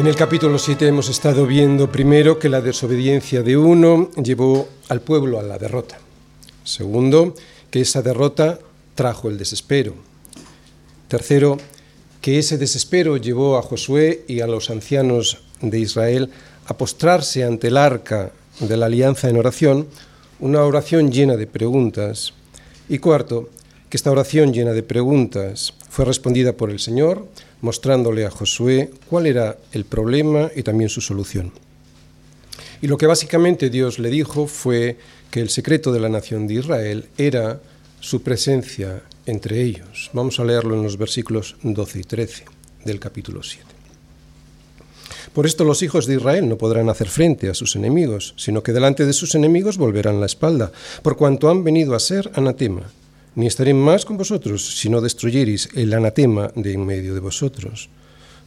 En el capítulo 7 hemos estado viendo primero que la desobediencia de uno llevó al pueblo a la derrota. Segundo, que esa derrota trajo el desespero. Tercero, que ese desespero llevó a Josué y a los ancianos de Israel a postrarse ante el arca de la alianza en oración, una oración llena de preguntas. Y cuarto, que esta oración llena de preguntas fue respondida por el Señor, mostrándole a Josué cuál era el problema y también su solución. Y lo que básicamente Dios le dijo fue que el secreto de la nación de Israel era su presencia entre ellos. Vamos a leerlo en los versículos 12 y 13 del capítulo 7. Por esto los hijos de Israel no podrán hacer frente a sus enemigos, sino que delante de sus enemigos volverán la espalda, por cuanto han venido a ser anatema ni estaré más con vosotros si no destruyereis el anatema de en medio de vosotros.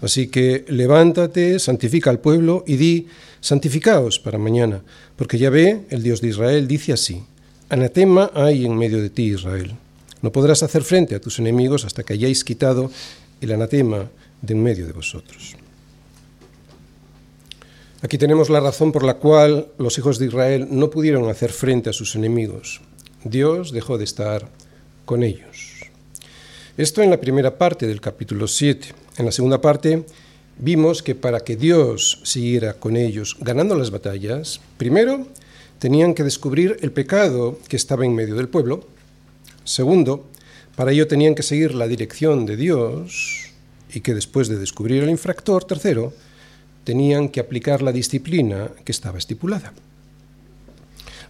Así que levántate, santifica al pueblo y di, santificaos para mañana, porque ya ve, el Dios de Israel dice así, anatema hay en medio de ti, Israel. No podrás hacer frente a tus enemigos hasta que hayáis quitado el anatema de en medio de vosotros. Aquí tenemos la razón por la cual los hijos de Israel no pudieron hacer frente a sus enemigos. Dios dejó de estar con ellos. Esto en la primera parte del capítulo 7. En la segunda parte vimos que para que Dios siguiera con ellos ganando las batallas, primero tenían que descubrir el pecado que estaba en medio del pueblo. Segundo, para ello tenían que seguir la dirección de Dios y que después de descubrir el infractor, tercero, tenían que aplicar la disciplina que estaba estipulada.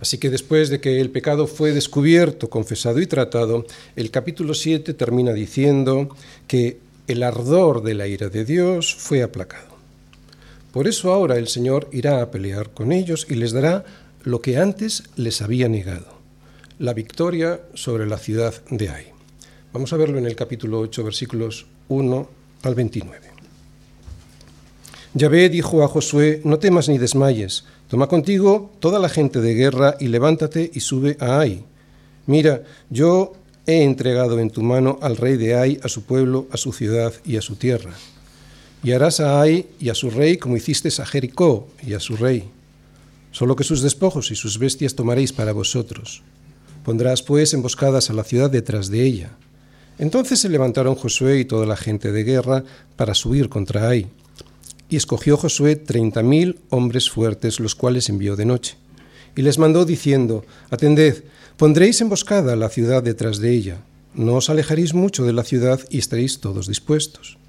Así que después de que el pecado fue descubierto, confesado y tratado, el capítulo 7 termina diciendo que el ardor de la ira de Dios fue aplacado. Por eso ahora el Señor irá a pelear con ellos y les dará lo que antes les había negado, la victoria sobre la ciudad de Ai. Vamos a verlo en el capítulo 8, versículos 1 al 29. Yahvé dijo a Josué, no temas ni desmayes, Toma contigo toda la gente de guerra y levántate y sube a Ai. Mira, yo he entregado en tu mano al rey de Ai, a su pueblo, a su ciudad y a su tierra. Y harás a Ai y a su rey como hiciste a Jericó y a su rey. Solo que sus despojos y sus bestias tomaréis para vosotros. Pondrás pues emboscadas a la ciudad detrás de ella. Entonces se levantaron Josué y toda la gente de guerra para subir contra Ai. Y escogió Josué treinta mil hombres fuertes, los cuales envió de noche. Y les mandó diciendo, Atended, pondréis emboscada la ciudad detrás de ella. No os alejaréis mucho de la ciudad y estaréis todos dispuestos.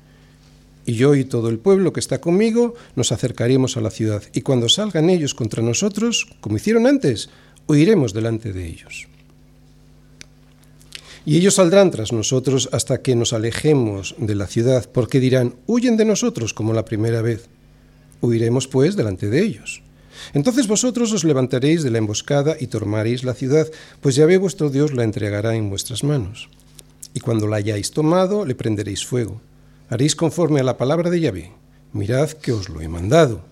Y yo y todo el pueblo que está conmigo nos acercaremos a la ciudad, y cuando salgan ellos contra nosotros, como hicieron antes, huiremos delante de ellos. Y ellos saldrán tras nosotros hasta que nos alejemos de la ciudad, porque dirán, huyen de nosotros como la primera vez. Huiremos pues delante de ellos. Entonces vosotros os levantaréis de la emboscada y tomaréis la ciudad, pues Yahvé vuestro Dios la entregará en vuestras manos. Y cuando la hayáis tomado, le prenderéis fuego. Haréis conforme a la palabra de Yahvé. Mirad que os lo he mandado.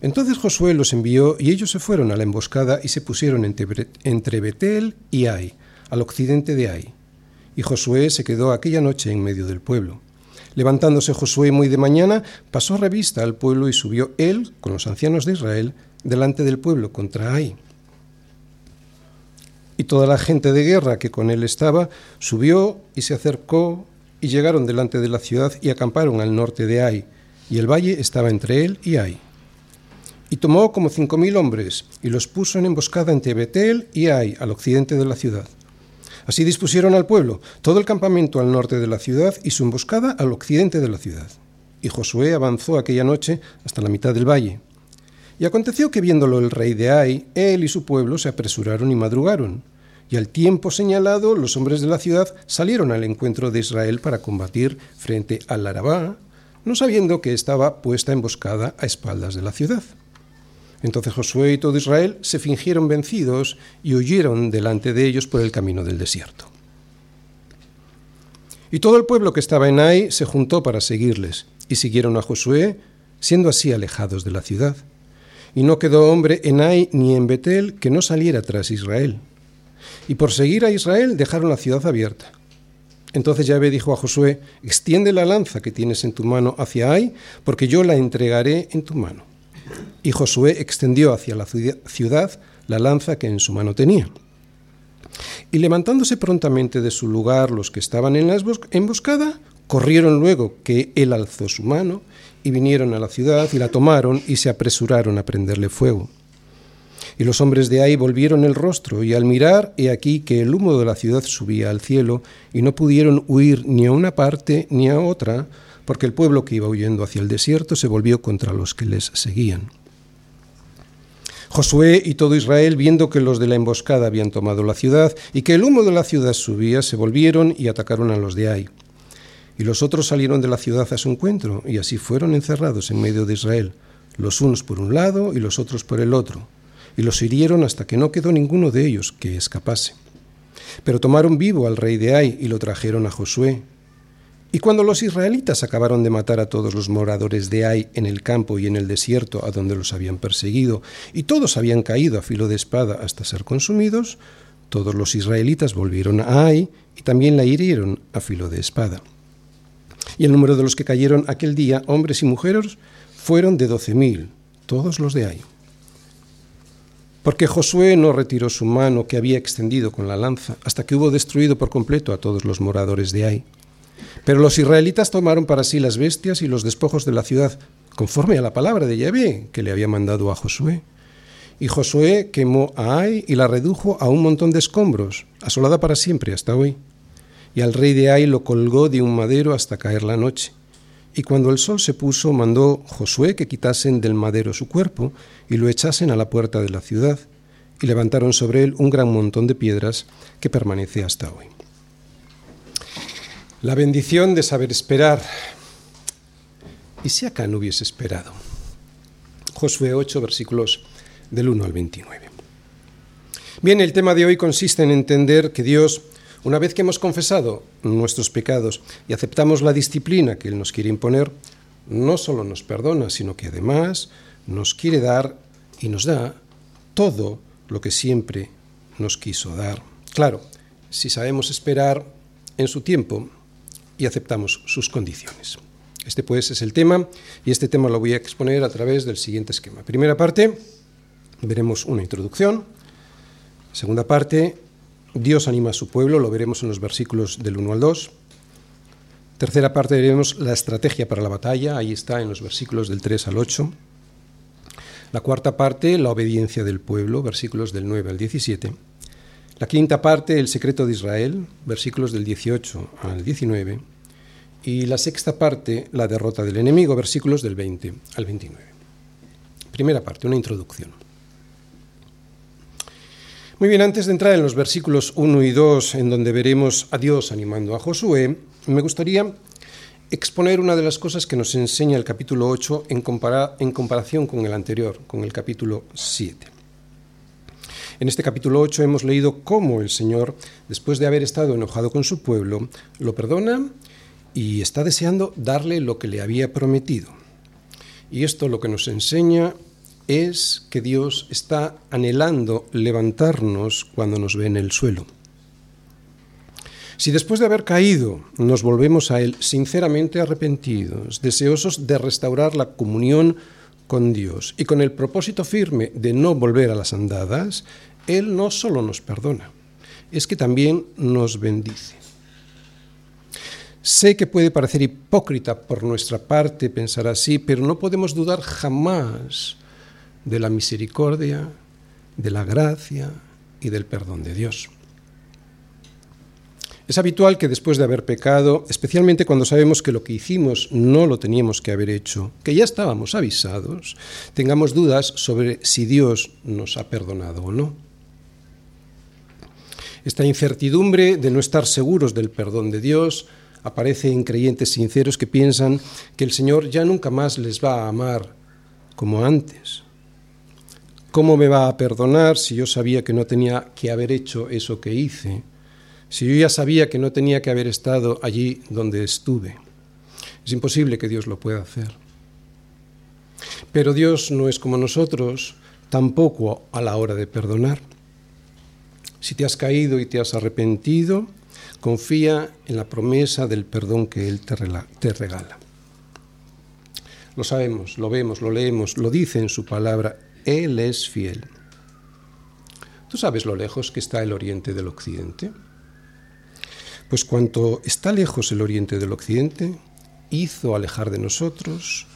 Entonces Josué los envió y ellos se fueron a la emboscada y se pusieron entre Betel y Ai al occidente de Ai. Y Josué se quedó aquella noche en medio del pueblo. Levantándose Josué muy de mañana, pasó revista al pueblo y subió él, con los ancianos de Israel, delante del pueblo contra Ai. Y toda la gente de guerra que con él estaba subió y se acercó y llegaron delante de la ciudad y acamparon al norte de Ai, y el valle estaba entre él y Ai. Y tomó como cinco mil hombres y los puso en emboscada entre Betel y Ai, al occidente de la ciudad. Así dispusieron al pueblo todo el campamento al norte de la ciudad y su emboscada al occidente de la ciudad. Y Josué avanzó aquella noche hasta la mitad del valle. Y aconteció que viéndolo el rey de Ai, él y su pueblo se apresuraron y madrugaron. Y al tiempo señalado, los hombres de la ciudad salieron al encuentro de Israel para combatir frente al Arabá, no sabiendo que estaba puesta emboscada a espaldas de la ciudad. Entonces Josué y todo Israel se fingieron vencidos y huyeron delante de ellos por el camino del desierto. Y todo el pueblo que estaba en Ai se juntó para seguirles, y siguieron a Josué, siendo así alejados de la ciudad. Y no quedó hombre en Ai ni en Betel que no saliera tras Israel. Y por seguir a Israel dejaron la ciudad abierta. Entonces Yahvé dijo a Josué, extiende la lanza que tienes en tu mano hacia Ai, porque yo la entregaré en tu mano. Y Josué extendió hacia la ciudad la lanza que en su mano tenía. Y levantándose prontamente de su lugar los que estaban en la emboscada, corrieron luego que él alzó su mano, y vinieron a la ciudad y la tomaron y se apresuraron a prenderle fuego. Y los hombres de ahí volvieron el rostro, y al mirar, he aquí que el humo de la ciudad subía al cielo, y no pudieron huir ni a una parte ni a otra, porque el pueblo que iba huyendo hacia el desierto se volvió contra los que les seguían. Josué y todo Israel, viendo que los de la emboscada habían tomado la ciudad y que el humo de la ciudad subía, se volvieron y atacaron a los de Ai. Y los otros salieron de la ciudad a su encuentro, y así fueron encerrados en medio de Israel, los unos por un lado y los otros por el otro y los hirieron hasta que no quedó ninguno de ellos que escapase. Pero tomaron vivo al rey de Ai y lo trajeron a Josué. Y cuando los israelitas acabaron de matar a todos los moradores de Ai en el campo y en el desierto a donde los habían perseguido, y todos habían caído a filo de espada hasta ser consumidos, todos los israelitas volvieron a Ai y también la hirieron a filo de espada. Y el número de los que cayeron aquel día, hombres y mujeres, fueron de doce mil, todos los de Ai porque Josué no retiró su mano que había extendido con la lanza hasta que hubo destruido por completo a todos los moradores de Ai. Pero los israelitas tomaron para sí las bestias y los despojos de la ciudad, conforme a la palabra de Yahvé que le había mandado a Josué. Y Josué quemó a Ai y la redujo a un montón de escombros, asolada para siempre hasta hoy. Y al rey de Ai lo colgó de un madero hasta caer la noche. Y cuando el sol se puso, mandó Josué que quitasen del madero su cuerpo y lo echasen a la puerta de la ciudad, y levantaron sobre él un gran montón de piedras que permanece hasta hoy. La bendición de saber esperar. ¿Y si acá no hubiese esperado? Josué 8, versículos del 1 al 29. Bien, el tema de hoy consiste en entender que Dios una vez que hemos confesado nuestros pecados y aceptamos la disciplina que Él nos quiere imponer, no solo nos perdona, sino que además nos quiere dar y nos da todo lo que siempre nos quiso dar. Claro, si sabemos esperar en su tiempo y aceptamos sus condiciones. Este pues es el tema y este tema lo voy a exponer a través del siguiente esquema. Primera parte, veremos una introducción. Segunda parte, Dios anima a su pueblo, lo veremos en los versículos del 1 al 2. Tercera parte veremos la estrategia para la batalla, ahí está en los versículos del 3 al 8. La cuarta parte, la obediencia del pueblo, versículos del 9 al 17. La quinta parte, el secreto de Israel, versículos del 18 al 19. Y la sexta parte, la derrota del enemigo, versículos del 20 al 29. Primera parte, una introducción. Muy bien, antes de entrar en los versículos 1 y 2, en donde veremos a Dios animando a Josué, me gustaría exponer una de las cosas que nos enseña el capítulo 8 en, comparación con el anterior, con el capítulo 7. En este capítulo 8 hemos leído cómo el Señor, después de haber estado enojado con su pueblo, lo perdona y está deseando darle lo que le había prometido. Y esto lo que nos enseña es que Dios está anhelando levantarnos cuando nos ve en el suelo. Si después de haber caído nos volvemos a Él sinceramente arrepentidos, deseosos de restaurar la comunión con Dios y con el propósito firme de no volver a las andadas, Él no solo nos perdona, es que también nos bendice. Sé que puede parecer hipócrita por nuestra parte pensar así, pero no podemos dudar jamás de la misericordia, de la gracia y del perdón de Dios. Es habitual que después de haber pecado, especialmente cuando sabemos que lo que hicimos no lo teníamos que haber hecho, que ya estábamos avisados, tengamos dudas sobre si Dios nos ha perdonado o no. Esta incertidumbre de no estar seguros del perdón de Dios aparece en creyentes sinceros que piensan que el Señor ya nunca más les va a amar como antes, ¿Cómo me va a perdonar si yo sabía que no tenía que haber hecho eso que hice? Si yo ya sabía que no tenía que haber estado allí donde estuve. Es imposible que Dios lo pueda hacer. Pero Dios no es como nosotros, tampoco a la hora de perdonar. Si te has caído y te has arrepentido, Confía en la promesa del perdón que Él te regala. Lo sabemos, lo vemos, lo leemos, lo dice en su palabra. Él es fiel. ¿Tú sabes lo lejos que está el oriente del occidente? Pues cuanto está lejos el oriente del occidente, hizo alejar de nosotros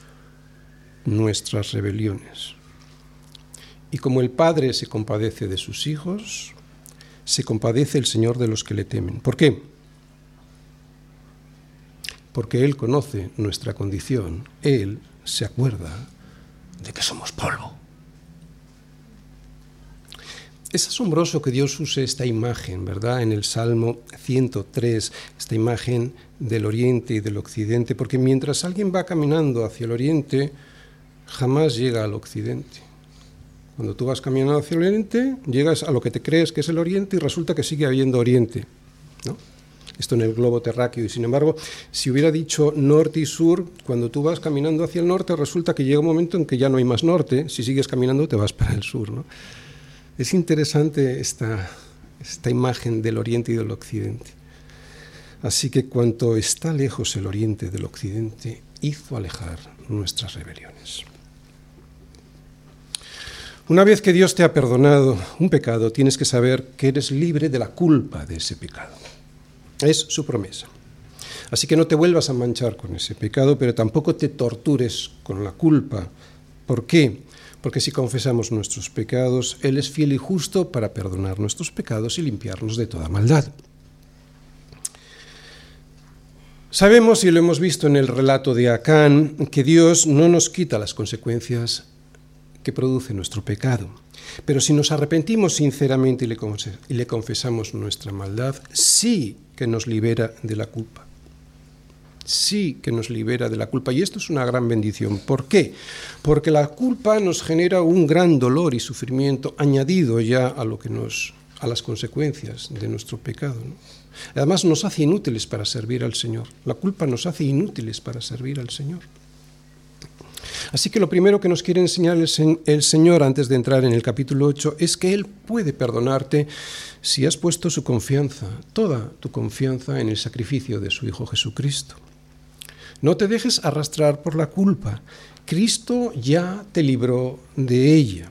nuestras rebeliones. Y como el Padre se compadece de sus hijos, se compadece el Señor de los que le temen. ¿Por qué? Porque Él conoce nuestra condición, Él se acuerda de que somos polvo. Es asombroso que Dios use esta imagen, ¿verdad? En el Salmo 103, esta imagen del oriente y del occidente, porque mientras alguien va caminando hacia el oriente, jamás llega al occidente. Cuando tú vas caminando hacia el oriente, llegas a lo que te crees que es el oriente y resulta que sigue habiendo oriente. Esto en el globo terráqueo. Y sin embargo, si hubiera dicho norte y sur, cuando tú vas caminando hacia el norte, resulta que llega un momento en que ya no hay más norte. Si sigues caminando, te vas para el sur. Es interesante esta, esta imagen del oriente y del occidente. Así que cuanto está lejos el oriente del occidente, hizo alejar nuestras rebeliones. Una vez que Dios te ha perdonado un pecado, tienes que saber que eres libre de la culpa de ese pecado. Es su promesa. Así que no te vuelvas a manchar con ese pecado, pero tampoco te tortures con la culpa. ¿Por qué? Porque si confesamos nuestros pecados, Él es fiel y justo para perdonar nuestros pecados y limpiarnos de toda maldad. Sabemos, y lo hemos visto en el relato de Acán, que Dios no nos quita las consecuencias que produce nuestro pecado. Pero si nos arrepentimos sinceramente y le, confesamos nuestra maldad, sí que nos libera de la culpa. Sí que nos libera de la culpa. Y esto es una gran bendición. ¿Por qué? Porque la culpa nos genera un gran dolor y sufrimiento añadido ya a lo que nos a las consecuencias de nuestro pecado. Además nos hace inútiles para servir al Señor. La culpa nos hace inútiles para servir al Señor. Así que lo primero que nos quiere enseñar el, Señor antes de entrar en el capítulo 8 es que Él puede perdonarte si has puesto su confianza, toda tu confianza en el sacrificio de su Hijo Jesucristo. No te dejes arrastrar por la culpa. Cristo ya te libró de ella.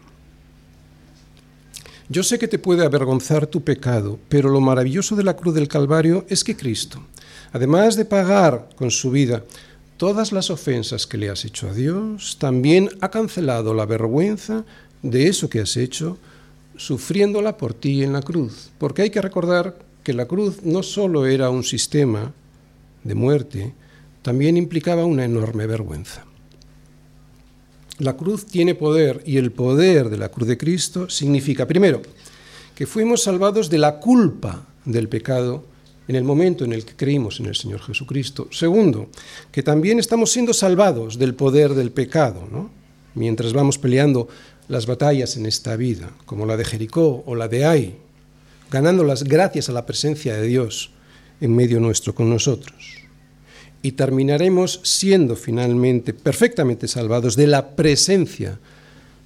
Yo sé que te puede avergonzar tu pecado, pero lo maravilloso de la cruz del Calvario es que Cristo, además de pagar con su vida todas las ofensas que le has hecho a Dios, también ha cancelado la vergüenza de eso que has hecho, sufriéndola por ti en la cruz. Porque hay que recordar que la cruz no solo era un sistema de muerte, también implicaba una enorme vergüenza. La cruz tiene poder y el poder de la cruz de Cristo significa, primero, que fuimos salvados de la culpa del pecado en el momento en el que creímos en el Señor Jesucristo. Segundo, que también estamos siendo salvados del poder del pecado, mientras vamos peleando las batallas en esta vida, como la de Jericó o la de Ai, ganándolas gracias a la presencia de Dios en medio nuestro con nosotros. Y terminaremos siendo finalmente perfectamente salvados de la presencia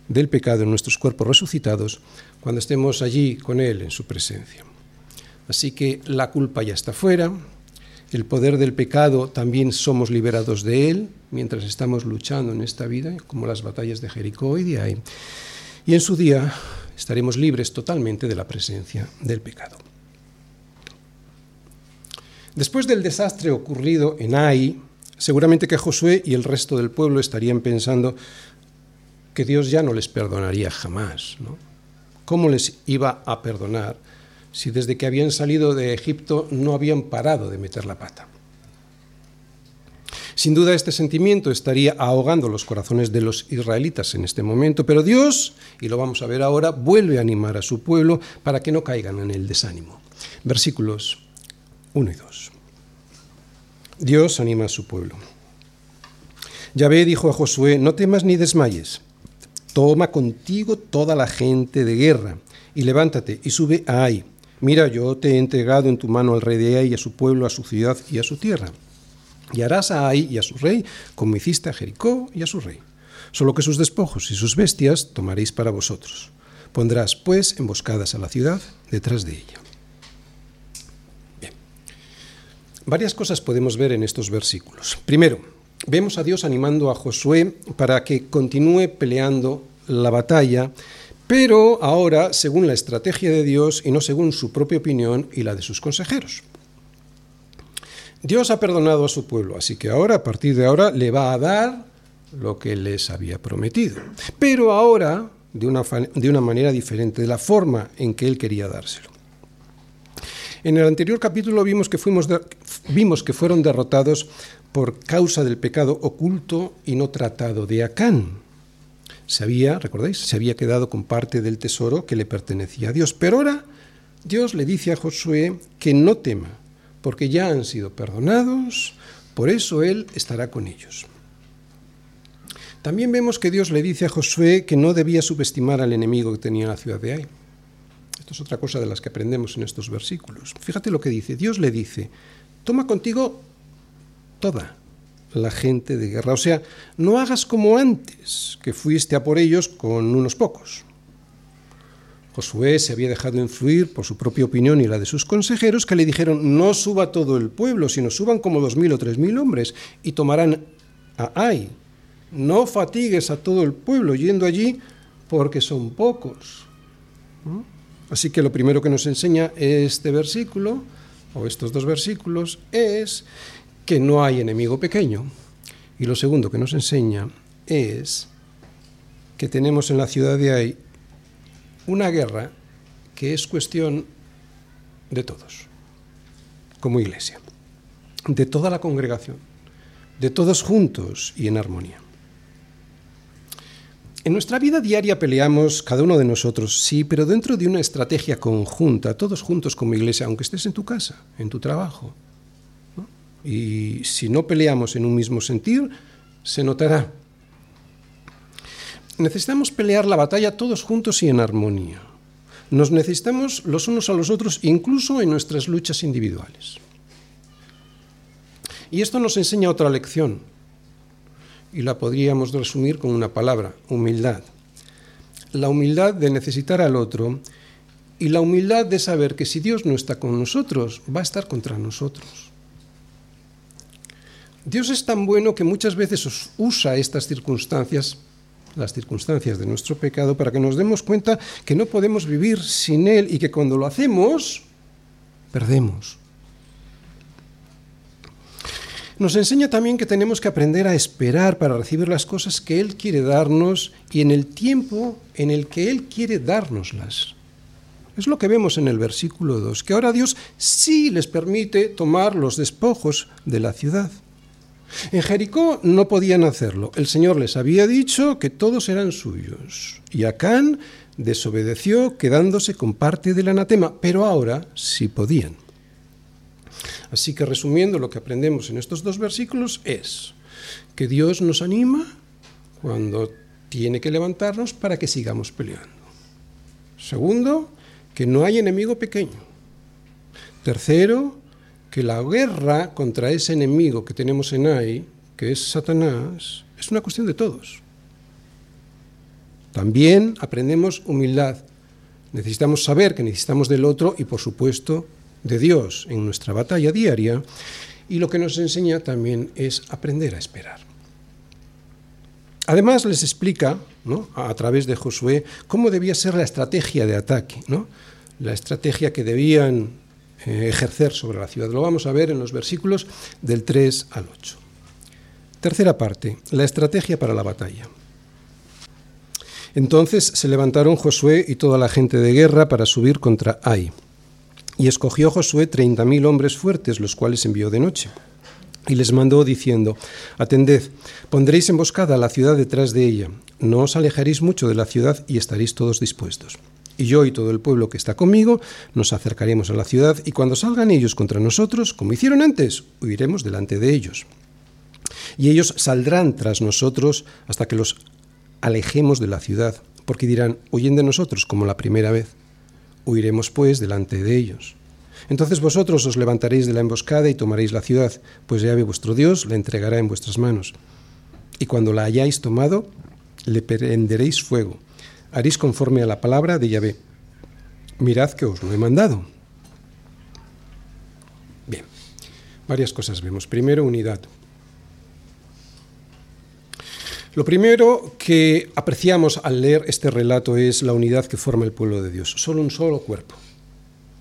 del pecado en nuestros cuerpos resucitados cuando estemos allí con Él en su presencia. Así que la culpa ya está fuera, el poder del pecado también somos liberados de él mientras estamos luchando en esta vida, como las batallas de Jericó y de Ai. Y en su día estaremos libres totalmente de la presencia del pecado. Después del desastre ocurrido en Ai, seguramente que Josué y el resto del pueblo estarían pensando que Dios ya no les perdonaría jamás. ¿Cómo les iba a perdonar si desde que habían salido de Egipto no habían parado de meter la pata. Sin duda este sentimiento estaría ahogando los corazones de los israelitas en este momento, pero Dios, y lo vamos a ver ahora, vuelve a animar a su pueblo para que no caigan en el desánimo. Versículos 1 y 2. Dios anima a su pueblo. Yahvé dijo a Josué, no temas ni desmayes, toma contigo toda la gente de guerra y levántate y sube a Ai Mira, yo te he entregado en tu mano al rey de Ai y a su pueblo, a su ciudad y a su tierra. Y harás a Ai y a su rey como hiciste a Jericó y a su rey. Solo que sus despojos y sus bestias tomaréis para vosotros. Pondrás, pues, emboscadas a la ciudad detrás de ella. Bien. Varias cosas podemos ver en estos versículos. Primero, vemos a Dios animando a Josué para que continúe peleando la batalla, pero ahora según la estrategia de Dios y no según su propia opinión y la de sus consejeros. Dios ha perdonado a su pueblo, así que ahora, a partir de ahora, le va a dar lo que les había prometido. Pero ahora, de una, de una manera diferente, de la forma en que él quería dárselo. En el anterior capítulo vimos que, fuimos vimos que fueron derrotados por causa del pecado oculto y no tratado de Acán. Se había, ¿recordáis? Se había quedado con parte del tesoro que le pertenecía a Dios. Pero ahora Dios le dice a Josué que no tema, porque ya han sido perdonados, por eso Él estará con ellos. También vemos que Dios le dice a Josué que no debía subestimar al enemigo que tenía la ciudad de Ai. Esto es otra cosa de las que aprendemos en estos versículos. Fíjate lo que dice. Dios le dice, toma contigo toda la gente de guerra. O sea, no hagas como antes, que fuiste a por ellos con unos pocos. Josué se había dejado influir por su propia opinión y la de sus consejeros, que le dijeron, no suba todo el pueblo, sino suban como dos mil o tres mil hombres y tomarán a Ai. No fatigues a todo el pueblo yendo allí porque son pocos. Así que lo primero que nos enseña este versículo, o estos dos versículos, es que no hay enemigo pequeño. Y lo segundo que nos enseña es que tenemos en la ciudad de Ai una guerra que es cuestión de todos, como iglesia, de toda la congregación, de todos juntos y en armonía. En nuestra vida diaria peleamos cada uno de nosotros, sí, pero dentro de una estrategia conjunta, todos juntos como iglesia, aunque estés en tu casa, en tu trabajo. Y si no peleamos en un mismo sentir, se notará necesitamos pelear la batalla todos juntos y en armonía. Nos necesitamos los unos a los otros, incluso en nuestras luchas individuales. Y esto nos enseña otra lección, y la podríamos resumir con una palabra, humildad. La humildad de necesitar al otro y la humildad de saber que si Dios no está con nosotros, va a estar contra nosotros. Dios es tan bueno que muchas veces usa estas circunstancias las circunstancias de nuestro pecado para que nos demos cuenta que no podemos vivir sin Él y que cuando lo hacemos, perdemos. Nos enseña también que tenemos que aprender a esperar para recibir las cosas que Él quiere darnos y en el tiempo en el que Él quiere dárnoslas. Es lo que vemos en el versículo 2, que ahora Dios sí les permite tomar los despojos de la ciudad. En Jericó no podían hacerlo. El Señor les había dicho que todos eran suyos. Y Acán desobedeció quedándose con parte del anatema, pero ahora sí podían. Así que resumiendo lo que aprendemos en estos dos versículos es que Dios nos anima cuando tiene que levantarnos para que sigamos peleando. Segundo, que no hay enemigo pequeño. Tercero, que la guerra contra ese enemigo que tenemos en ahí, que es Satanás, es una cuestión de todos. También aprendemos humildad. Necesitamos saber que necesitamos del otro y, por supuesto, de Dios en nuestra batalla diaria. Y lo que nos enseña también es aprender a esperar. Además, les explica, a través de Josué, cómo debía ser la estrategia de ataque, ¿no? la estrategia que debían eh, ejercer sobre la ciudad. Lo vamos a ver en los versículos del 3 al 8. Tercera parte, la estrategia para la batalla. Entonces se levantaron Josué y toda la gente de guerra para subir contra Ai. Y escogió Josué treinta mil hombres fuertes, los cuales envió de noche. Y les mandó diciendo, Atended, pondréis emboscada a la ciudad detrás de ella, no os alejaréis mucho de la ciudad y estaréis todos dispuestos y yo y todo el pueblo que está conmigo nos acercaremos a la ciudad y cuando salgan ellos contra nosotros, como hicieron antes, huiremos delante de ellos. Y ellos saldrán tras nosotros hasta que los alejemos de la ciudad, porque dirán, huyen de nosotros como la primera vez. Huiremos pues delante de ellos. Entonces vosotros os levantaréis de la emboscada y tomaréis la ciudad, pues ya ve vuestro Dios la entregará en vuestras manos. Y cuando la hayáis tomado, le prenderéis fuego haréis conforme a la palabra de Yahvé. Mirad que os lo he mandado. Bien, Varias cosas vemos. Primero, unidad. Lo primero que apreciamos al leer este relato es la unidad que forma el pueblo de Dios. Son un solo cuerpo.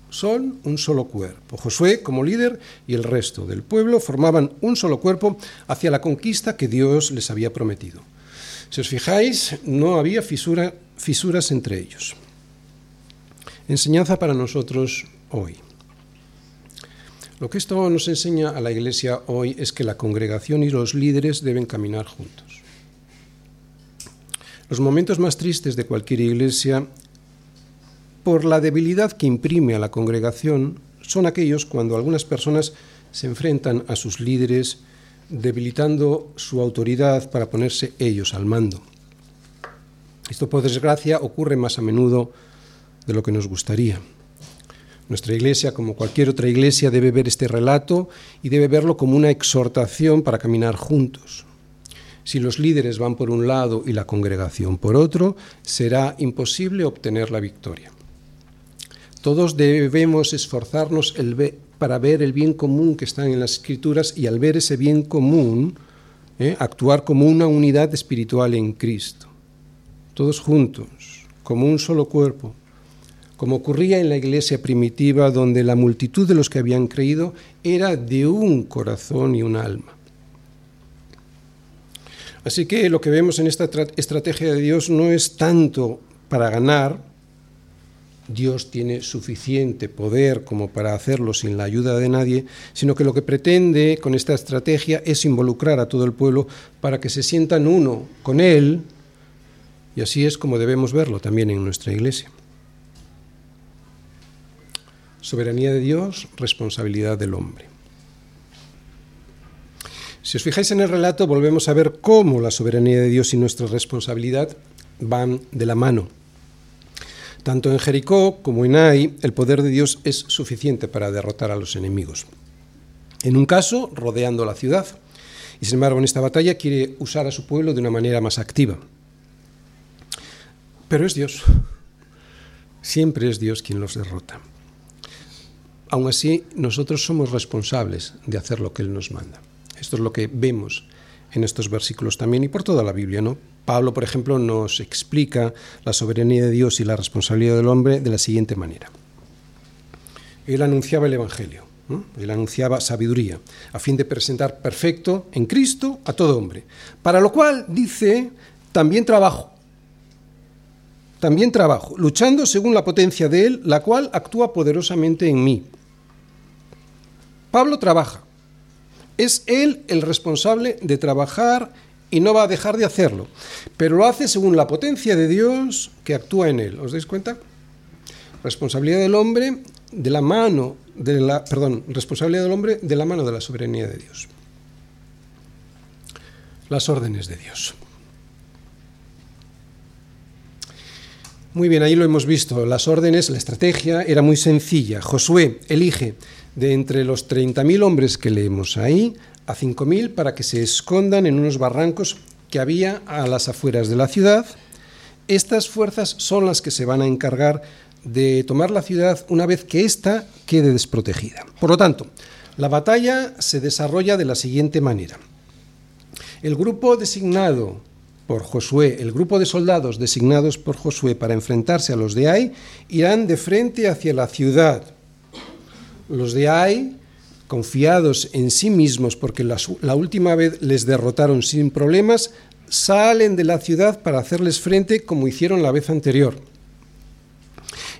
Son un solo cuerpo. Josué como líder y el resto del pueblo formaban un solo cuerpo hacia la conquista que Dios les había prometido. Si os fijáis, no había fisura, fisuras entre ellos. Enseñanza para nosotros hoy. Lo que esto nos enseña a la Iglesia hoy es que la congregación y los líderes deben caminar juntos. Los momentos más tristes de cualquier iglesia, por la debilidad que imprime a la congregación, son aquellos cuando algunas personas se enfrentan a sus líderes debilitando su autoridad para ponerse ellos al mando. Esto, por desgracia, ocurre más a menudo de lo que nos gustaría. Nuestra iglesia, como cualquier otra iglesia, debe ver este relato y debe verlo como una exhortación para caminar juntos. Si los líderes van por un lado y la congregación por otro, será imposible obtener la victoria. Todos debemos esforzarnos para ver el bien común que está en las escrituras y al ver ese bien común, ¿eh? actuar como una unidad espiritual en Cristo. Todos juntos, como un solo cuerpo, como ocurría en la iglesia primitiva donde la multitud de los que habían creído era de un corazón y un alma. Así que lo que vemos en esta estrategia de Dios no es tanto para ganar, Dios tiene suficiente poder como para hacerlo sin la ayuda de nadie, sino que lo que pretende con esta estrategia es involucrar a todo el pueblo para que se sientan uno con Él, y así es como debemos verlo también en nuestra iglesia. Soberanía de Dios, responsabilidad del hombre. Si os fijáis en el relato, volvemos a ver cómo la soberanía de Dios y nuestra responsabilidad van de la mano. Tanto en Jericó como en Ai, el poder de Dios es suficiente para derrotar a los enemigos. En un caso, rodeando la ciudad, y sin embargo en esta batalla quiere usar a su pueblo de una manera más activa. Pero es Dios. Siempre es Dios quien los derrota. Aún así, nosotros somos responsables de hacer lo que Él nos manda. Esto es lo que vemos en estos versículos también y por toda la Biblia, ¿no? Pablo, por ejemplo, nos explica la soberanía de Dios y la responsabilidad del hombre de la siguiente manera. Él anunciaba el Evangelio, él anunciaba sabiduría, a fin de presentar perfecto en Cristo a todo hombre. Para lo cual dice, también trabajo, también trabajo, luchando según la potencia de Él, la cual actúa poderosamente en mí. Pablo trabaja, es él el responsable de trabajar y no va a dejar de hacerlo, pero lo hace según la potencia de Dios que actúa en él. ¿Os dais cuenta? Responsabilidad del hombre de la mano de la, perdón, responsabilidad del hombre de la mano de la soberanía de Dios. Las órdenes de Dios. Muy bien, ahí lo hemos visto. Las órdenes, la estrategia era muy sencilla. Josué elige de entre los 30.000 hombres que leemos ahí, a 5.000 para que se escondan en unos barrancos que había a las afueras de la ciudad. Estas fuerzas son las que se van a encargar de tomar la ciudad una vez que ésta quede desprotegida. Por lo tanto, la batalla se desarrolla de la siguiente manera. El grupo designado por Josué, el grupo de soldados designados por Josué para enfrentarse a los de Ai, irán de frente hacia la ciudad, los de Ai, confiados en sí mismos porque la, la última vez les derrotaron sin problemas, salen de la ciudad para hacerles frente como hicieron la vez anterior.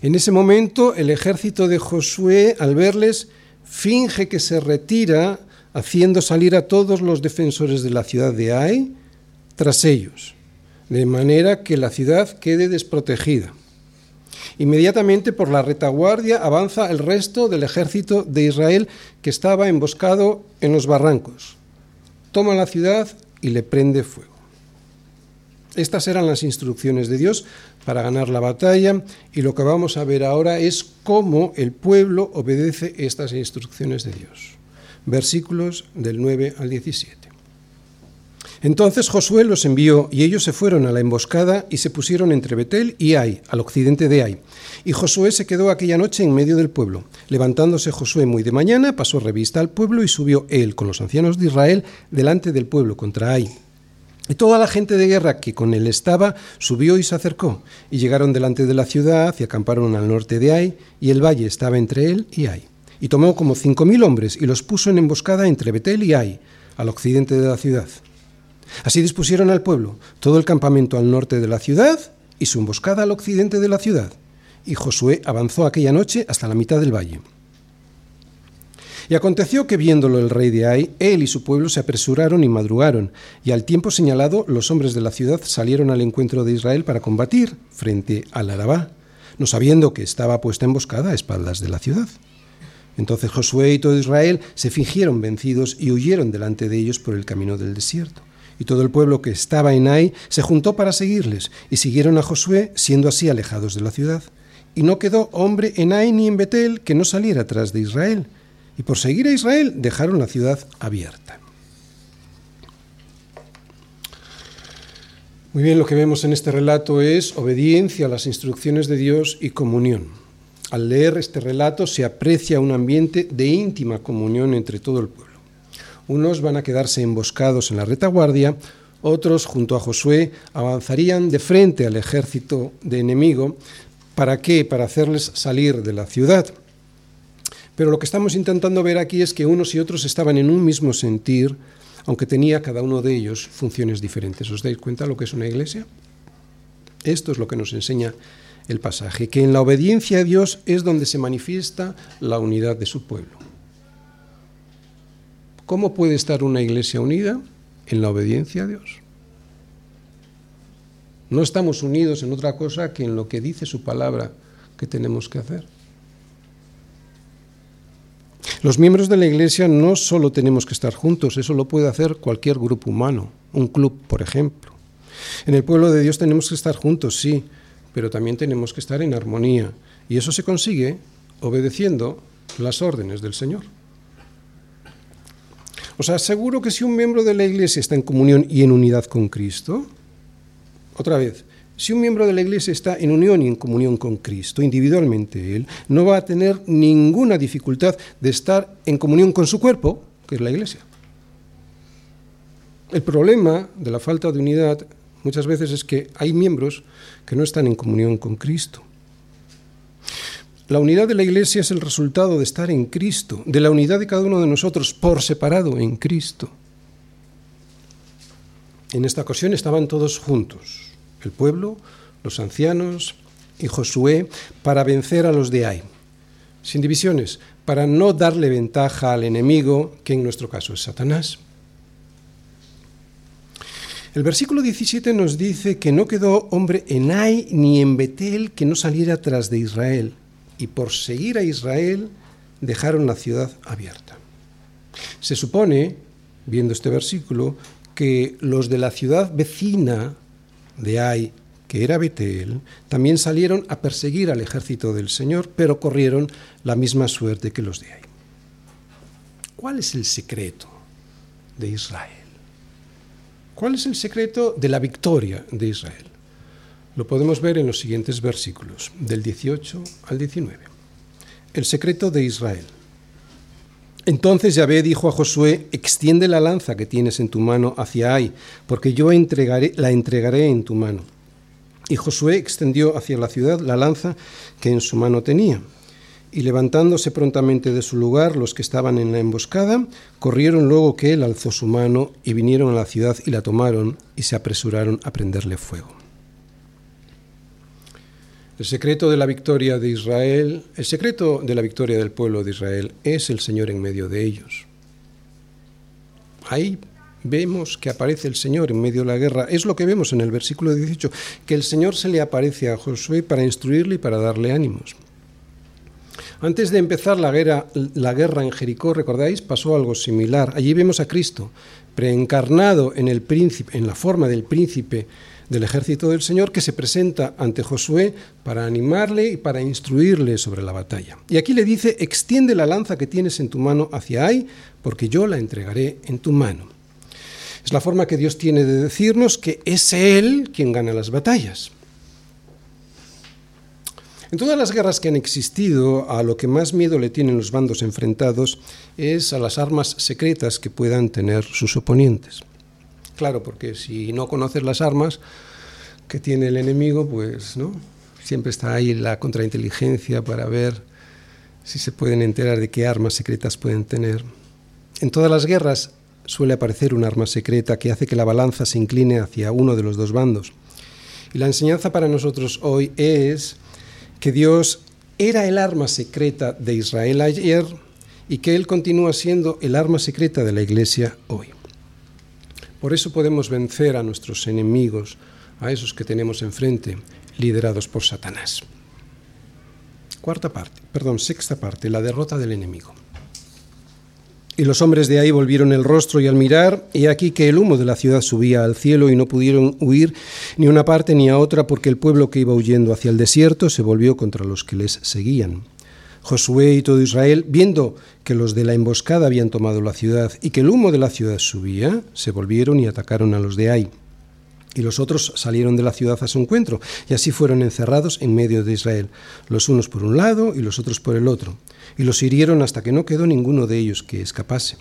En ese momento el ejército de Josué, al verles, finge que se retira, haciendo salir a todos los defensores de la ciudad de Ai tras ellos, de manera que la ciudad quede desprotegida. Inmediatamente por la retaguardia avanza el resto del ejército de Israel que estaba emboscado en los barrancos. Toma la ciudad y le prende fuego. Estas eran las instrucciones de Dios para ganar la batalla y lo que vamos a ver ahora es cómo el pueblo obedece estas instrucciones de Dios. Versículos del 9 al 17. Entonces Josué los envió y ellos se fueron a la emboscada y se pusieron entre Betel y Ai, al occidente de Ai. Y Josué se quedó aquella noche en medio del pueblo. Levantándose Josué muy de mañana, pasó revista al pueblo y subió él con los ancianos de Israel delante del pueblo contra Ai. Y toda la gente de guerra que con él estaba subió y se acercó, y llegaron delante de la ciudad y acamparon al norte de Ai, y el valle estaba entre él y Ai. Y tomó como cinco mil hombres y los puso en emboscada entre Betel y Ai, al occidente de la ciudad. Así dispusieron al pueblo todo el campamento al norte de la ciudad y su emboscada al occidente de la ciudad. Y Josué avanzó aquella noche hasta la mitad del valle. Y aconteció que viéndolo el rey de Ai, él y su pueblo se apresuraron y madrugaron, y al tiempo señalado los hombres de la ciudad salieron al encuentro de Israel para combatir frente al Arabá, no sabiendo que estaba puesta emboscada a espaldas de la ciudad. Entonces Josué y todo Israel se fingieron vencidos y huyeron delante de ellos por el camino del desierto y todo el pueblo que estaba en Ai se juntó para seguirles, y siguieron a Josué, siendo así alejados de la ciudad. Y no quedó hombre en Ai ni en Betel que no saliera tras de Israel, y por seguir a Israel dejaron la ciudad abierta. Muy bien, lo que vemos en este relato es obediencia a las instrucciones de Dios y comunión. Al leer este relato se aprecia un ambiente de íntima comunión entre todo el pueblo. Unos van a quedarse emboscados en la retaguardia, otros, junto a Josué, avanzarían de frente al ejército de enemigo. ¿Para qué? Para hacerles salir de la ciudad. Pero lo que estamos intentando ver aquí es que unos y otros estaban en un mismo sentir, aunque tenía cada uno de ellos funciones diferentes. ¿Os dais cuenta lo que es una iglesia? Esto es lo que nos enseña el pasaje, que en la obediencia a Dios es donde se manifiesta la unidad de su pueblo. ¿Cómo puede estar una iglesia unida? En la obediencia a Dios. No estamos unidos en otra cosa que en lo que dice su palabra que tenemos que hacer. Los miembros de la iglesia no solo tenemos que estar juntos, eso lo puede hacer cualquier grupo humano, un club, por ejemplo. En el pueblo de Dios tenemos que estar juntos, sí, pero también tenemos que estar en armonía. Y eso se consigue obedeciendo las órdenes del Señor. Os aseguro que si un miembro de la Iglesia está en comunión y en unidad con Cristo, otra vez, si un miembro de la Iglesia está en unión y en comunión con Cristo, individualmente él, no va a tener ninguna dificultad de estar en comunión con su cuerpo, que es la Iglesia. El problema de la falta de unidad muchas veces es que hay miembros que no están en comunión con Cristo. La unidad de la Iglesia es el resultado de estar en Cristo, de la unidad de cada uno de nosotros por separado en Cristo. En esta ocasión estaban todos juntos, el pueblo, los ancianos y Josué, para vencer a los de Ai, sin divisiones, para no darle ventaja al enemigo, que en nuestro caso es Satanás. El versículo 17 nos dice que no quedó hombre en Ai ni en Betel que no saliera tras de Israel y por seguir a Israel dejaron la ciudad abierta. Se supone, viendo este versículo, que los de la ciudad vecina de Ai, que era Betel, también salieron a perseguir al ejército del Señor, pero corrieron la misma suerte que los de Ai. ¿Cuál es el secreto de Israel? ¿Cuál es el secreto de la victoria de Israel? Lo podemos ver en los siguientes versículos, del 18 al 19. El secreto de Israel. Entonces Yahvé dijo a Josué, extiende la lanza que tienes en tu mano hacia Ai, porque yo entregaré, la entregaré en tu mano. Y Josué extendió hacia la ciudad la lanza que en su mano tenía. Y levantándose prontamente de su lugar los que estaban en la emboscada, corrieron luego que él alzó su mano y vinieron a la ciudad y la tomaron y se apresuraron a prenderle fuego. El secreto de la victoria de Israel, el secreto de la victoria del pueblo de Israel es el Señor en medio de ellos. Ahí vemos que aparece el Señor en medio de la guerra. Es lo que vemos en el versículo 18, que el Señor se le aparece a Josué para instruirle y para darle ánimos. Antes de empezar la guerra, la guerra en Jericó, recordáis, pasó algo similar. Allí vemos a Cristo preencarnado en el príncipe, en la forma del príncipe del ejército del Señor que se presenta ante Josué para animarle y para instruirle sobre la batalla. Y aquí le dice, extiende la lanza que tienes en tu mano hacia ahí, porque yo la entregaré en tu mano. Es la forma que Dios tiene de decirnos que es Él quien gana las batallas. En todas las guerras que han existido, a lo que más miedo le tienen los bandos enfrentados es a las armas secretas que puedan tener sus oponentes. Claro, porque si no conoces las armas que tiene el enemigo, pues no, siempre está ahí la contrainteligencia para ver si se pueden enterar de qué armas secretas pueden tener. En todas las guerras suele aparecer un arma secreta que hace que la balanza se incline hacia uno de los dos bandos. Y la enseñanza para nosotros hoy es que Dios era el arma secreta de Israel ayer y que Él continúa siendo el arma secreta de la Iglesia hoy. Por eso podemos vencer a nuestros enemigos, a esos que tenemos enfrente, liderados por Satanás. Cuarta parte, perdón, sexta parte, la derrota del enemigo. Y los hombres de ahí volvieron el rostro y al mirar, he aquí que el humo de la ciudad subía al cielo y no pudieron huir ni a una parte ni a otra porque el pueblo que iba huyendo hacia el desierto se volvió contra los que les seguían. Josué y todo Israel, viendo que los de la emboscada habían tomado la ciudad y que el humo de la ciudad subía, se volvieron y atacaron a los de ahí. Y los otros salieron de la ciudad a su encuentro, y así fueron encerrados en medio de Israel, los unos por un lado y los otros por el otro y los hirieron hasta que no quedó ninguno de ellos que escapase.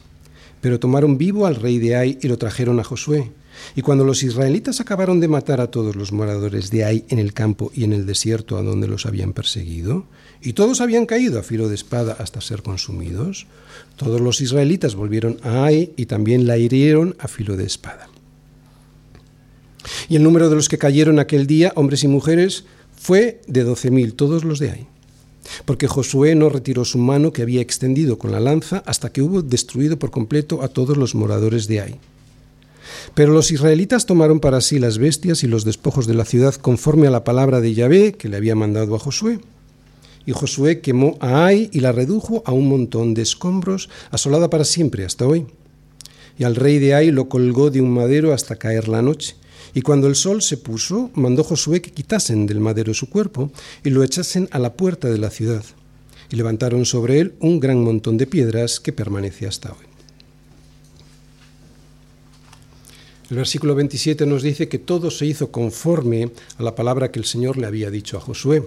Pero tomaron vivo al rey de Ai y lo trajeron a Josué. Y cuando los israelitas acabaron de matar a todos los moradores de Ai en el campo y en el desierto a donde los habían perseguido, y todos habían caído a filo de espada hasta ser consumidos, todos los israelitas volvieron a Ai y también la hirieron a filo de espada. Y el número de los que cayeron aquel día, hombres y mujeres, fue de doce mil, todos los de Ai porque Josué no retiró su mano que había extendido con la lanza hasta que hubo destruido por completo a todos los moradores de Ai. Pero los israelitas tomaron para sí las bestias y los despojos de la ciudad conforme a la palabra de Yahvé que le había mandado a Josué. Y Josué quemó a Ai y la redujo a un montón de escombros, asolada para siempre hasta hoy. Y al rey de Ai lo colgó de un madero hasta caer la noche. Y cuando el sol se puso, mandó Josué que quitasen del madero su cuerpo y lo echasen a la puerta de la ciudad. Y levantaron sobre él un gran montón de piedras que permanece hasta hoy. El versículo 27 nos dice que todo se hizo conforme a la palabra que el Señor le había dicho a Josué.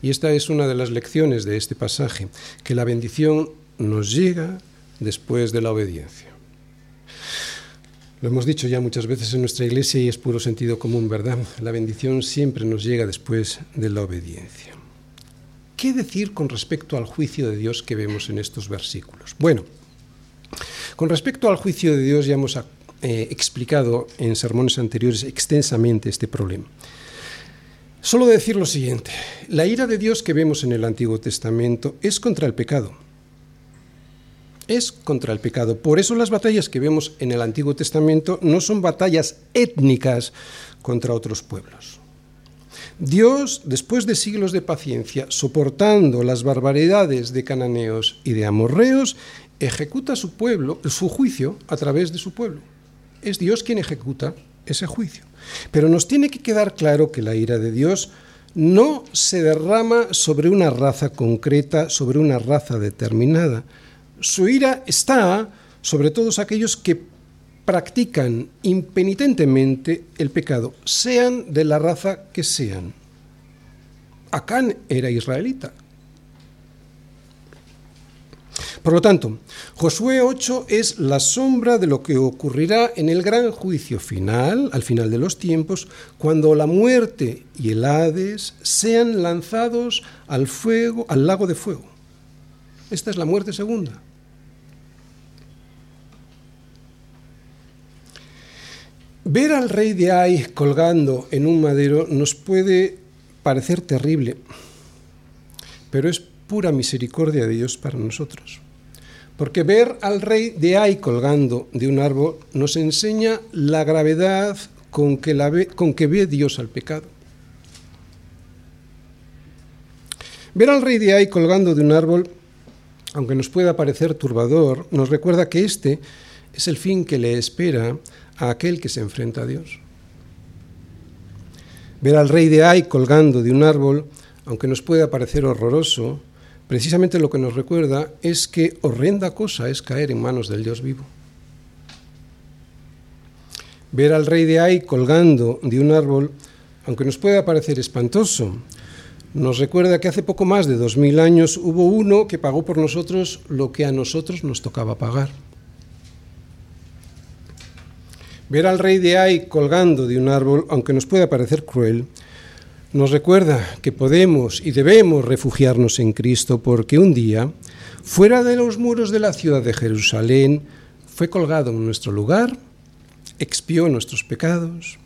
Y esta es una de las lecciones de este pasaje, que la bendición nos llega después de la obediencia. Lo hemos dicho ya muchas veces en nuestra iglesia y es puro sentido común, ¿verdad? La bendición siempre nos llega después de la obediencia. ¿Qué decir con respecto al juicio de Dios que vemos en estos versículos? Bueno, con respecto al juicio de Dios ya hemos eh, explicado en sermones anteriores extensamente este problema. Solo decir lo siguiente, la ira de Dios que vemos en el Antiguo Testamento es contra el pecado es contra el pecado. Por eso las batallas que vemos en el Antiguo Testamento no son batallas étnicas contra otros pueblos. Dios, después de siglos de paciencia, soportando las barbaridades de cananeos y de amorreos, ejecuta su pueblo, su juicio a través de su pueblo. Es Dios quien ejecuta ese juicio. Pero nos tiene que quedar claro que la ira de Dios no se derrama sobre una raza concreta, sobre una raza determinada, su ira está sobre todos aquellos que practican impenitentemente el pecado, sean de la raza que sean. Acán era israelita. Por lo tanto, Josué 8 es la sombra de lo que ocurrirá en el gran juicio final, al final de los tiempos, cuando la muerte y el Hades sean lanzados al fuego, al lago de fuego. Esta es la muerte segunda. Ver al rey de Ai colgando en un madero nos puede parecer terrible, pero es pura misericordia de Dios para nosotros. Porque ver al rey de Ai colgando de un árbol nos enseña la gravedad con que, ve, Dios al pecado. Ver al rey de Ai colgando de un árbol, aunque nos pueda parecer turbador, nos recuerda que este es el fin que le espera a aquel que se enfrenta a Dios. Ver al rey de Ai colgando de un árbol, aunque nos pueda parecer horroroso, precisamente lo que nos recuerda es que horrenda cosa es caer en manos del Dios vivo. Ver al rey de Ai colgando de un árbol, aunque nos pueda parecer espantoso, nos recuerda que hace poco más de dos mil años hubo uno que pagó por nosotros lo que a nosotros nos tocaba pagar. Ver al rey de Ai colgando de un árbol, aunque nos pueda parecer cruel, nos recuerda que podemos y debemos refugiarnos en Cristo porque un día, fuera de los muros de la ciudad de Jerusalén, fue colgado en nuestro lugar, expió nuestros pecados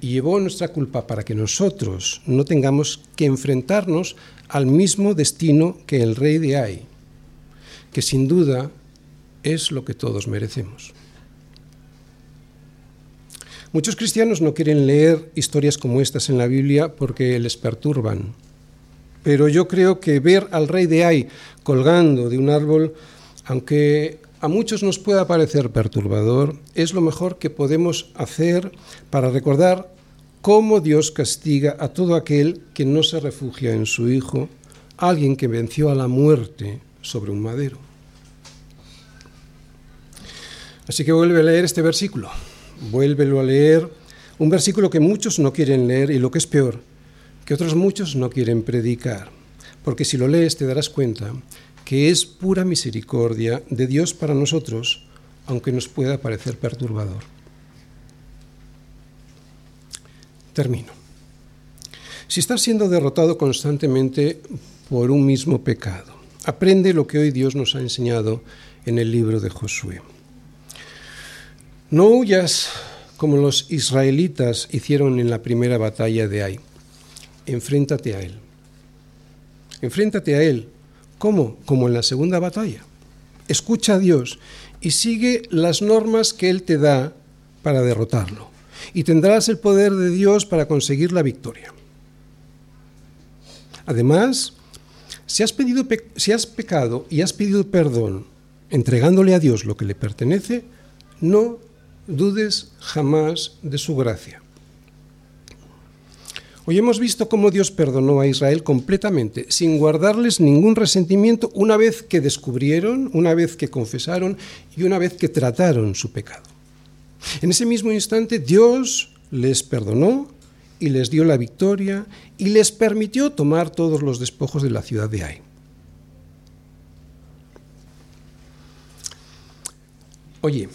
y llevó nuestra culpa para que nosotros no tengamos que enfrentarnos al mismo destino que el rey de Ai, que sin duda es lo que todos merecemos. Muchos cristianos no quieren leer historias como estas en la Biblia porque les perturban. Pero yo creo que ver al rey de Ai colgando de un árbol, aunque a muchos nos pueda parecer perturbador, es lo mejor que podemos hacer para recordar cómo Dios castiga a todo aquel que no se refugia en su Hijo, alguien que venció a la muerte sobre un madero. Así que vuelve a leer este versículo vuélvelo a leer, un versículo que muchos no quieren leer y lo que es peor, que otros muchos no quieren predicar, porque si lo lees te darás cuenta que es pura misericordia de Dios para nosotros, aunque nos pueda parecer perturbador. Termino. Si estás siendo derrotado constantemente por un mismo pecado, aprende lo que hoy Dios nos ha enseñado en el libro de Josué. No huyas como los israelitas hicieron en la primera batalla de Ai. Enfréntate a Él. Enfréntate a Él. ¿Cómo? Como en la segunda batalla. Escucha a Dios y sigue las normas que Él te da para derrotarlo. Y tendrás el poder de Dios para conseguir la victoria. Además, si has, pedido, si has pecado y has pedido perdón entregándole a Dios lo que le pertenece, no dudes jamás de su gracia. Hoy hemos visto cómo Dios perdonó a Israel completamente, sin guardarles ningún resentimiento, una vez que descubrieron, una vez que confesaron y una vez que trataron su pecado. En ese mismo instante Dios les perdonó y les dio la victoria y les permitió tomar todos los despojos de la ciudad de Ai. Oye,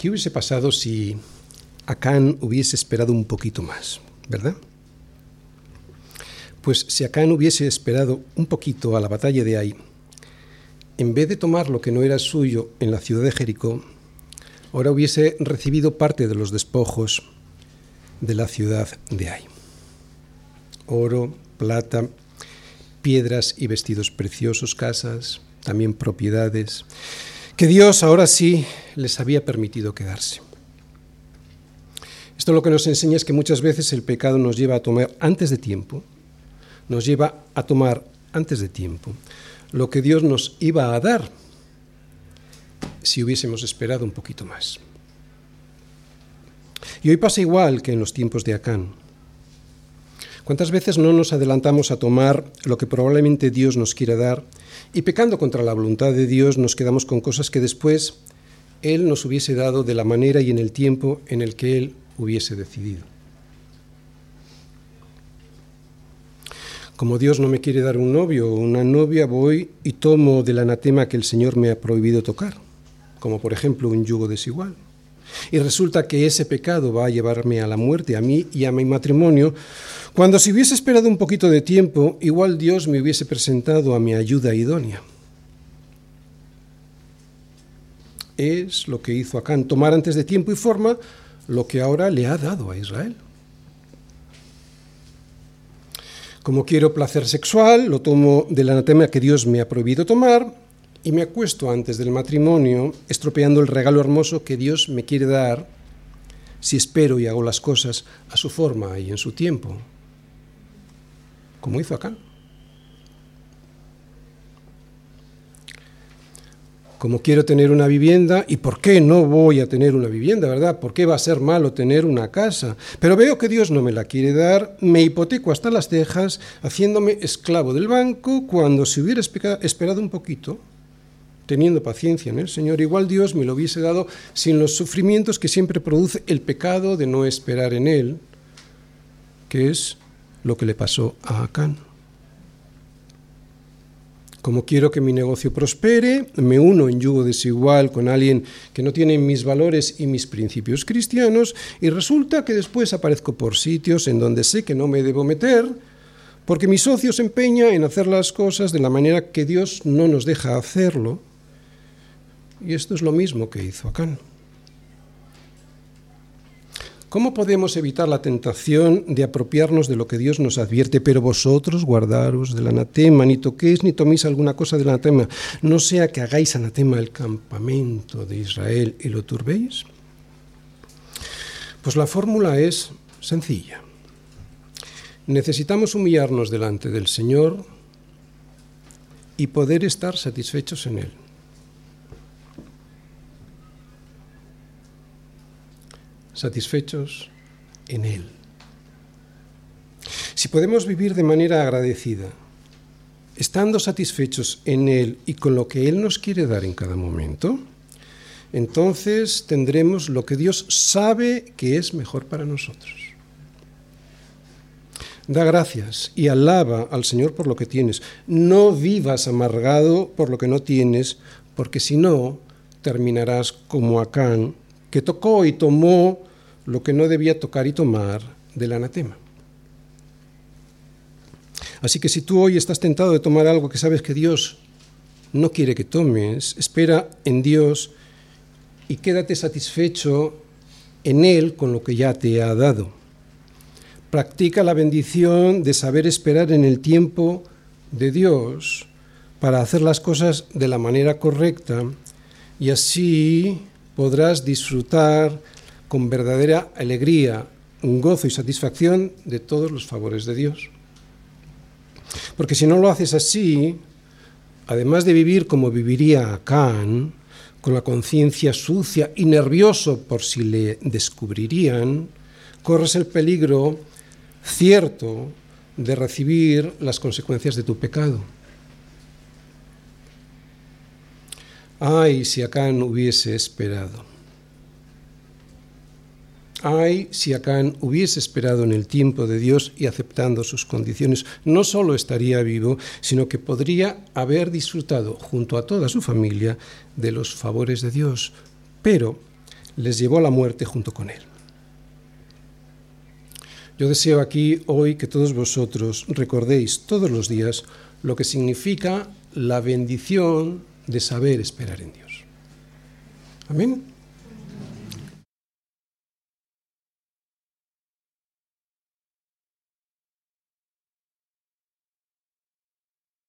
¿Qué hubiese pasado si Acán hubiese esperado un poquito más, verdad? Pues si Acán hubiese esperado un poquito a la batalla de Ai, en vez de tomar lo que no era suyo en la ciudad de Jericó, ahora hubiese recibido parte de los despojos de la ciudad de Ai. Oro, plata, piedras y vestidos preciosos, casas, también propiedades que Dios ahora sí les había permitido quedarse. Esto lo que nos enseña es que muchas veces el pecado nos lleva a tomar antes de tiempo, nos lleva a tomar antes de tiempo lo que Dios nos iba a dar si hubiésemos esperado un poquito más. Y hoy pasa igual que en los tiempos de Acán. ¿Cuántas veces no nos adelantamos a tomar lo que probablemente Dios nos quiera dar y pecando contra la voluntad de Dios nos quedamos con cosas que después Él nos hubiese dado de la manera y en el tiempo en el que Él hubiese decidido? Como Dios no me quiere dar un novio o una novia, voy y tomo del anatema que el Señor me ha prohibido tocar, como por ejemplo un yugo desigual. Y resulta que ese pecado va a llevarme a la muerte, a mí y a mi matrimonio, cuando si hubiese esperado un poquito de tiempo, igual Dios me hubiese presentado a mi ayuda idónea. Es lo que hizo Acán, tomar antes de tiempo y forma lo que ahora le ha dado a Israel. Como quiero placer sexual, lo tomo del anatema que Dios me ha prohibido tomar, y me acuesto antes del matrimonio estropeando el regalo hermoso que Dios me quiere dar si espero y hago las cosas a su forma y en su tiempo, como hizo acá. Como quiero tener una vivienda, ¿y por qué no voy a tener una vivienda, verdad? ¿Por qué va a ser malo tener una casa? Pero veo que Dios no me la quiere dar, me hipoteco hasta las cejas, haciéndome esclavo del banco, cuando si hubiera esperado un poquito, teniendo paciencia en el Señor, igual Dios me lo hubiese dado sin los sufrimientos que siempre produce el pecado de no esperar en Él, que es lo que le pasó a Acán. Como quiero que mi negocio prospere, me uno en yugo desigual con alguien que no tiene mis valores y mis principios cristianos y resulta que después aparezco por sitios en donde sé que no me debo meter, porque mi socio se empeña en hacer las cosas de la manera que Dios no nos deja hacerlo. Y esto es lo mismo que hizo Acán. ¿Cómo podemos evitar la tentación de apropiarnos de lo que Dios nos advierte? Pero vosotros guardaros del anatema, ni toquéis ni toméis alguna cosa del anatema, no sea que hagáis anatema el campamento de Israel y lo turbéis. Pues la fórmula es sencilla. Necesitamos humillarnos delante del Señor y poder estar satisfechos en Él. Satisfechos en Él. Si podemos vivir de manera agradecida, estando satisfechos en Él y con lo que Él nos quiere dar en cada momento, entonces tendremos lo que Dios sabe que es mejor para nosotros. Da gracias y alaba al Señor por lo que tienes. No vivas amargado por lo que no tienes, porque si no, terminarás como Acán, que tocó y tomó lo que no debía tocar y tomar del anatema. Así que si tú hoy estás tentado de tomar algo que sabes que Dios no quiere que tomes, espera en Dios y quédate satisfecho en Él con lo que ya te ha dado. Practica la bendición de saber esperar en el tiempo de Dios para hacer las cosas de la manera correcta y así podrás disfrutar con verdadera alegría, un gozo y satisfacción de todos los favores de Dios. Porque si no lo haces así, además de vivir como viviría Acán, con la conciencia sucia y nervioso por si le descubrirían, corres el peligro cierto de recibir las consecuencias de tu pecado. Ay, si Acán hubiese esperado. Ay, si Acán hubiese esperado en el tiempo de Dios y aceptando sus condiciones, no solo estaría vivo, sino que podría haber disfrutado junto a toda su familia de los favores de Dios, pero les llevó a la muerte junto con él. Yo deseo aquí hoy que todos vosotros recordéis todos los días lo que significa la bendición de saber esperar en Dios. Amén.